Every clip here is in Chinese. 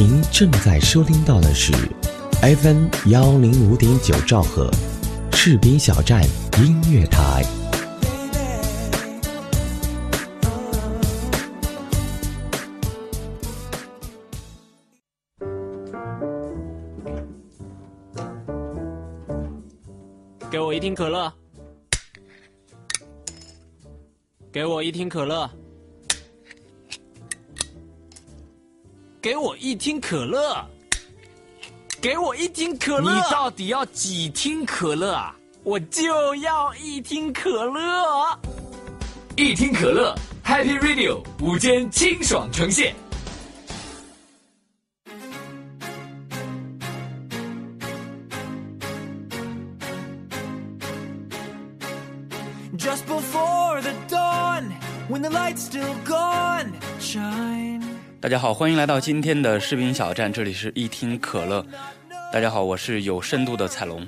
您正在收听到的是 FM 幺零五点九兆赫，赤兵小站音乐台。给我一听可乐，给我一听可乐，给我一听可乐，给我一听可乐。你到底要几听可乐啊？我就要一听可乐。一听可乐，Happy Radio 午间清爽呈现。Just before the dawn, when the light's still gone, shine. 大家好，欢迎来到今天的视频小站，这里是一听可乐。大家好，我是有深度的彩龙。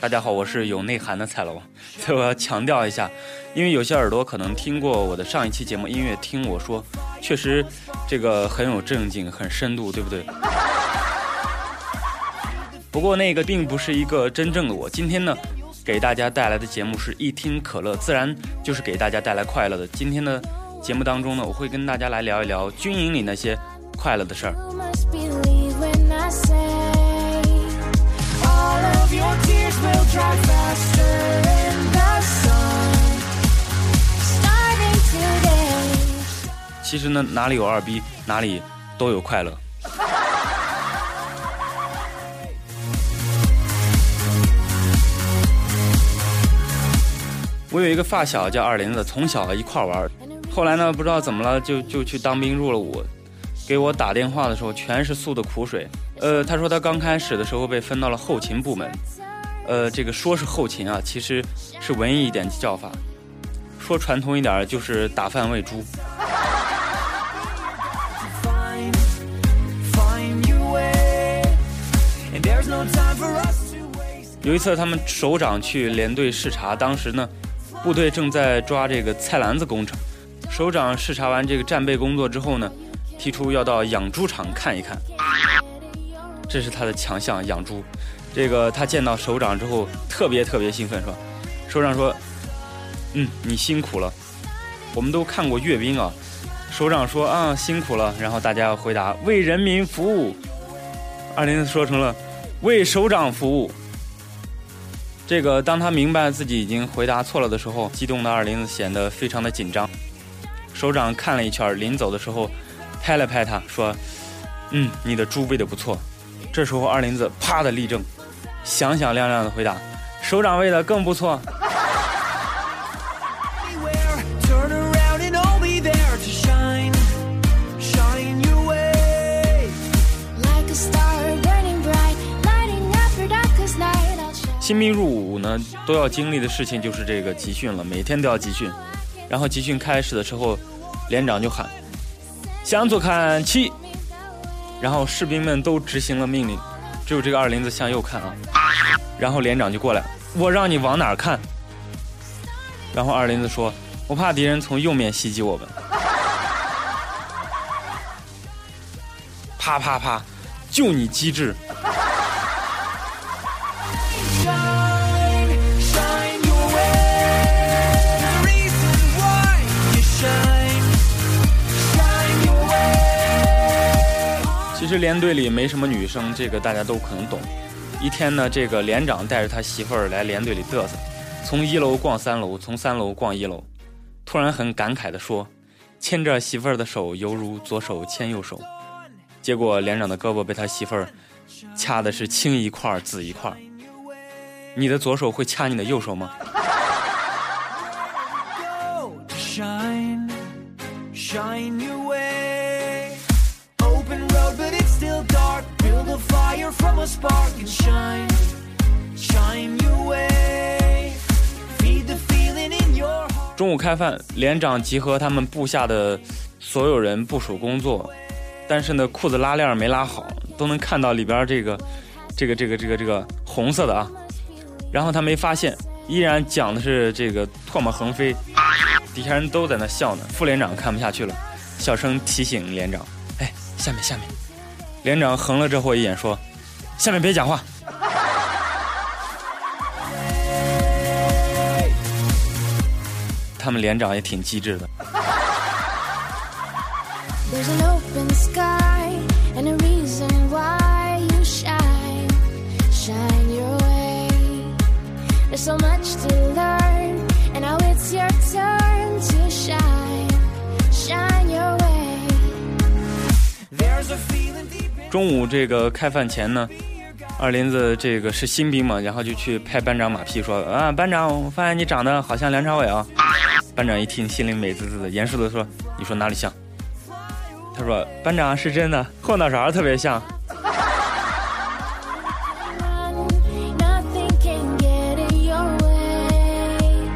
大家好，我是有内涵的彩龙。所以我要强调一下，因为有些耳朵可能听过我的上一期节目音乐，听我说，确实这个很有正经，很深度，对不对？不过那个并不是一个真正的我。今天呢，给大家带来的节目是一听可乐，自然就是给大家带来快乐的。今天的节目当中呢，我会跟大家来聊一聊军营里那些快乐的事儿。其实呢，哪里有二逼，哪里都有快乐。我有一个发小叫二林子，从小一块玩儿，后来呢，不知道怎么了，就就去当兵入了伍。给我打电话的时候，全是诉的苦水。呃，他说他刚开始的时候被分到了后勤部门，呃，这个说是后勤啊，其实是文艺一点叫法，说传统一点就是打饭喂猪。有一次，他们首长去连队视察，当时呢，部队正在抓这个菜篮子工程。首长视察完这个战备工作之后呢，提出要到养猪场看一看，这是他的强项，养猪。这个他见到首长之后，特别特别兴奋，说：“首长说，嗯，你辛苦了。我们都看过阅兵啊。”首长说：“啊，辛苦了。”然后大家回答：“为人民服务。”二林子说成了：“为首长服务。”这个当他明白自己已经回答错了的时候，激动的二林子显得非常的紧张。首长看了一圈，临走的时候拍了拍他，说：“嗯，你的猪喂的不错。”这时候二林子啪的立正，响响亮亮的回答：“首长喂的更不错。Anywhere, turn around and I'll be there to shine. Shine your way. Like a star burning bright, lighting up your darkest night. I'll shine. ”新兵入伍呢，都要经历的事情就是这个集训了，每天都要集训。然后集训开始的时候，连长就喊：“向左看齐。”然后士兵们都执行了命令，只有这个二林子向右看啊。然后连长就过来：“我让你往哪儿看？”然后二林子说：“我怕敌人从右面袭击我们。”啪啪啪，就你机智！实连队里没什么女生，这个大家都可能懂。一天呢，这个连长带着他媳妇儿来连队里嘚瑟，从一楼逛三楼，从三楼逛一楼，突然很感慨地说：“牵着媳妇儿的手，犹如左手牵右手。”结果连长的胳膊被他媳妇儿掐的是青一块紫一块。你的左手会掐你的右手吗？Fire from a spark shine, shine you way. Feed the feeling in your 中午开饭，连长集合他们部下的所有人部署工作，但是呢，裤子拉链没拉好，都能看到里边这个、这个、这个、这个、这个红色的啊。然后他没发现，依然讲的是这个唾沫横飞，底下人都在那笑呢。副连长看不下去了，小声提醒连长：“哎，下面下面，连长横了这货一眼，说：“下面别讲话。”他们连长也挺机智的。There's an open sky. 中午这个开饭前呢，二林子这个是新兵嘛，然后就去拍班长马屁说啊，班长，我发现你长得好像梁朝伟啊。班长一听，心里美滋滋的，严肃的说：“你说哪里像？”他说：“班长是真的，后脑勺特别像。Nothing can get in your way. ”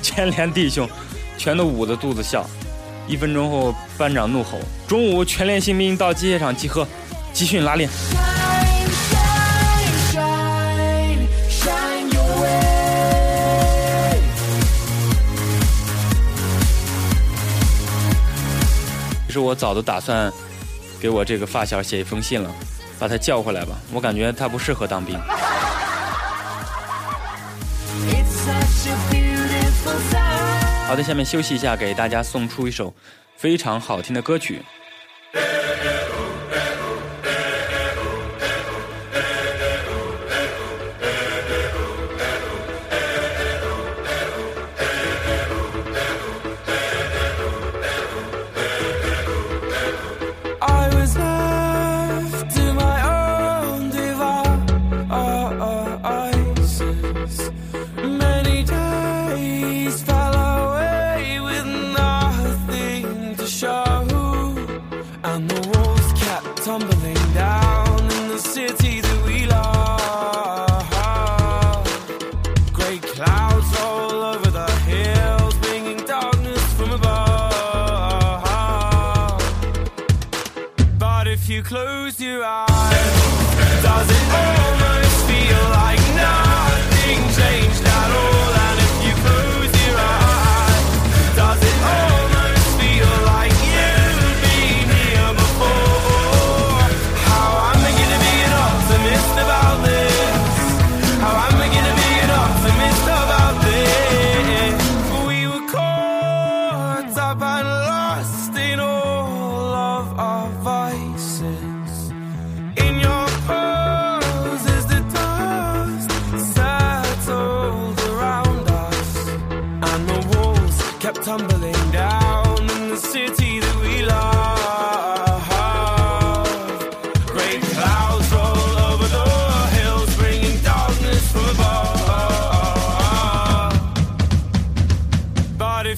全连弟兄全都捂着肚子笑。一分钟后，班长怒吼：“中午全连新兵到机械厂集合，集训拉练。”其实我早都打算给我这个发小写一封信了，把他叫回来吧。我感觉他不适合当兵。好的，下面休息一下，给大家送出一首非常好听的歌曲。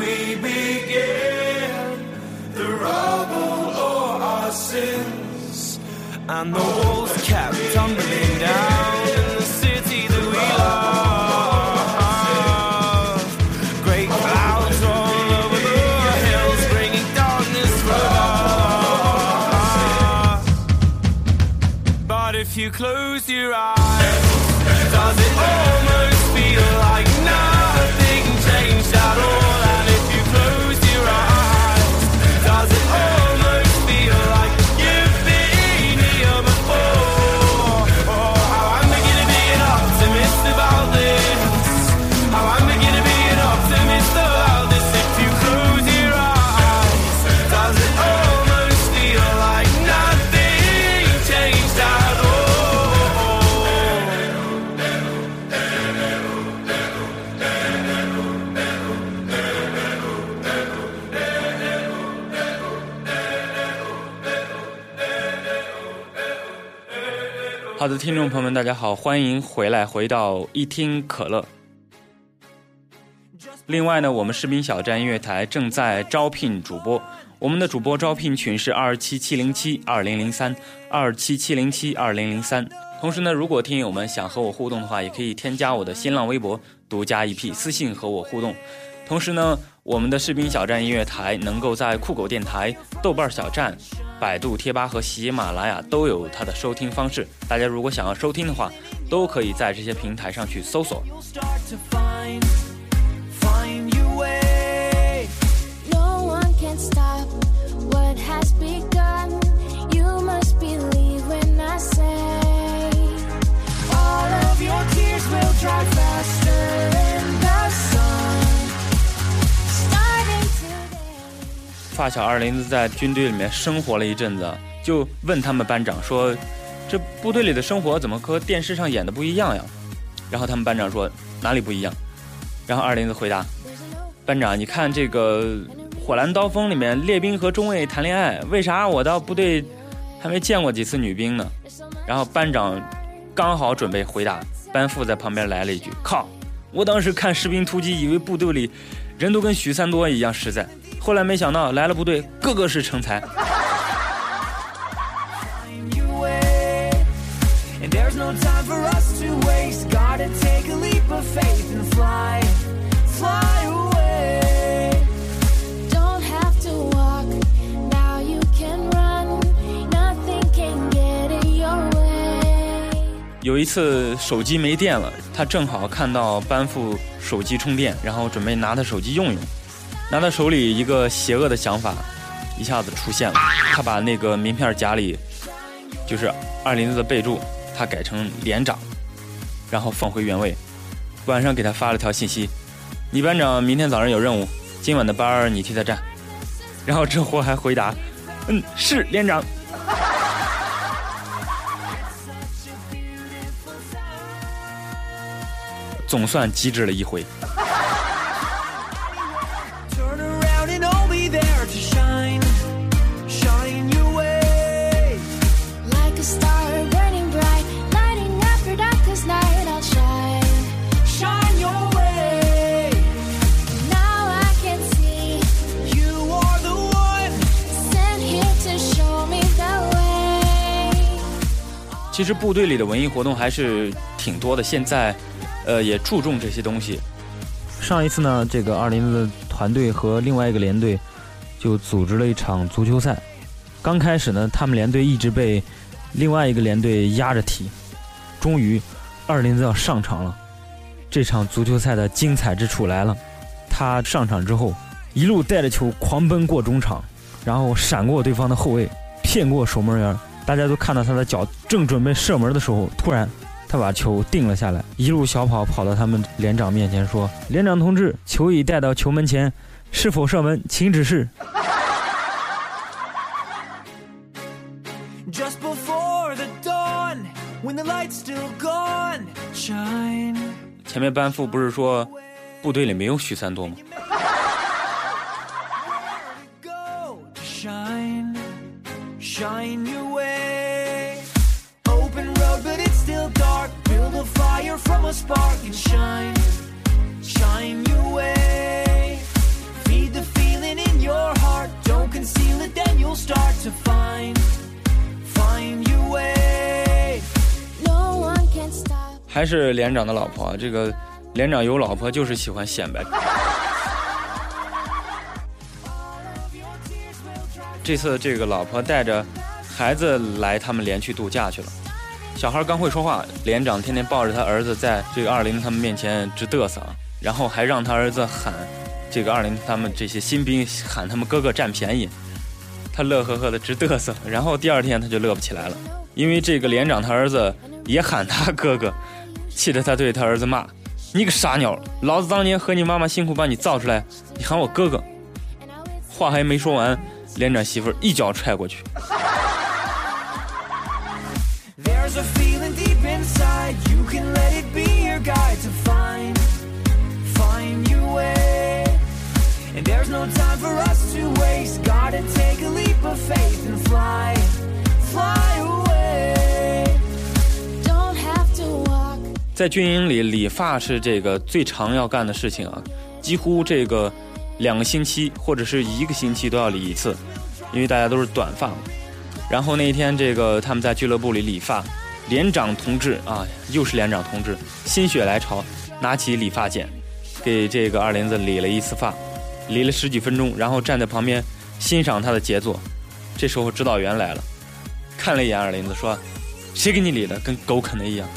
We begin? The rubble or our sins? And the walls kept tumbling down in the city that we love. Great clouds roll over the hills, bringing darkness. But if you close your eyes, 听众朋友们，大家好，欢迎回来，回到一听可乐。另外呢，我们士兵小站音乐台正在招聘主播，我们的主播招聘群是二七七零七二零零三二七七零七二零零三。同时呢，如果听友们想和我互动的话，也可以添加我的新浪微博独家一 P 私信和我互动。同时呢，我们的士兵小站音乐台能够在酷狗电台、豆瓣小站、百度贴吧和喜马拉雅都有它的收听方式。大家如果想要收听的话，都可以在这些平台上去搜索。发小二林子在军队里面生活了一阵子，就问他们班长说：“这部队里的生活怎么和电视上演的不一样呀？”然后他们班长说：“哪里不一样？”然后二林子回答：“班长，你看这个《火蓝刀锋》里面列兵和中尉谈恋爱，为啥我到部队还没见过几次女兵呢？”然后班长刚好准备回答，班副在旁边来了一句：“靠！我当时看《士兵突击》，以为部队里人都跟许三多一样实在。”后来没想到来了部队，个个是成才。Find your way. And there's no time for us to waste. Gotta take a leap of faith and fly, fly away. Don't have to walk, now you can run. Nothing can get in your way. 有一次手机没电了，他正好看到班副手机充电，然后准备拿他手机用用。拿到手里，一个邪恶的想法一下子出现了。他把那个名片夹里，就是二林子的备注，他改成连长，然后放回原位。晚上给他发了条信息：“你班长明天早上有任务，今晚的班你替他站。”然后这货还回答：“嗯，是连长。”总算机智了一回。其实部队里的文艺活动还是挺多的，现在，呃，也注重这些东西。上一次呢，这个二林子团队和另外一个连队就组织了一场足球赛。刚开始呢，他们连队一直被另外一个连队压着踢，终于二林子要上场了。这场足球赛的精彩之处来了，他上场之后，一路带着球狂奔过中场，然后闪过对方的后卫，骗过守门员。大家都看到他的脚正准备射门的时候，突然他把球定了下来，一路小跑跑到他们连长面前说：“连长同志，球已带到球门前，是否射门，请指示。Just before the dawn, when the light's still gone, shine. 前面班副不是说部队里没有许三多吗？Can shine, shine your way. Feed the feeling in your heart. Don't conceal it, then you'll start to find, find your way. No one can stop. 还是连长的老婆？这个连长有老婆就是喜欢显摆。这次这个老婆带着孩子来他们连去度假去了。小孩刚会说话，连长天天抱着他儿子在这个二林他们面前直嘚瑟啊，然后还让他儿子喊这个二林他们这些新兵喊他们哥哥占便宜，他乐呵呵的直嘚瑟。然后第二天他就乐不起来了，因为这个连长他儿子也喊他哥哥，气得他对他儿子骂：“你个傻鸟，老子当年和你妈妈辛苦把你造出来，你喊我哥哥。”话还没说完，连长媳妇一脚踹过去。Inside. You can let it be your guide to find, find your way. And there's no time for us to waste. Gotta take a leap of faith and fly, fly away. Don't have to walk. 在军营里，理发是这个最常要干的事情啊，几几乎这个两个星期或者是一个星期都要理一次，因为大家都是短发嘛。然后那一天，这个他们在俱乐部里理发，连长同志啊，又是连长同志，心血来潮，拿起理发剪，给这个二林子理了一次发，理了十几分钟，然后站在旁边欣赏他的杰作。这时候指导员来了，看了一眼二林子，说：“谁给你理的？跟狗啃的一样。”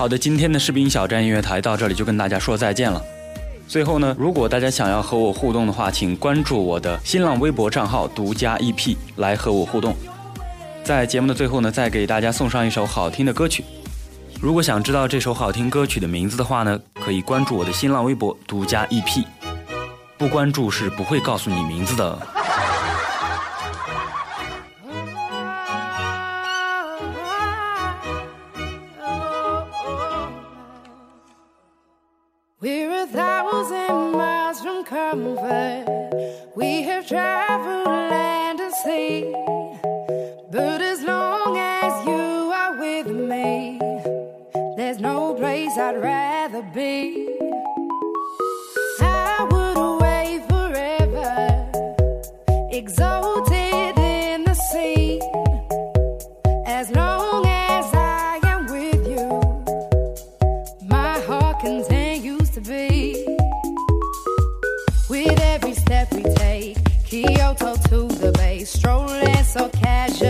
好的，今天的士兵小站音乐台到这里就跟大家说再见了。最后呢，如果大家想要和我互动的话，请关注我的新浪微博账号“独家 EP” 来和我互动。在节目的最后呢，再给大家送上一首好听的歌曲。如果想知道这首好听歌曲的名字的话呢，可以关注我的新浪微博“独家 EP”，不关注是不会告诉你名字的。We're a thousand miles from comfort. We have traveled land and sea. But as long as you are with me, there's no place I'd rather be. I would away forever, exalted so casual.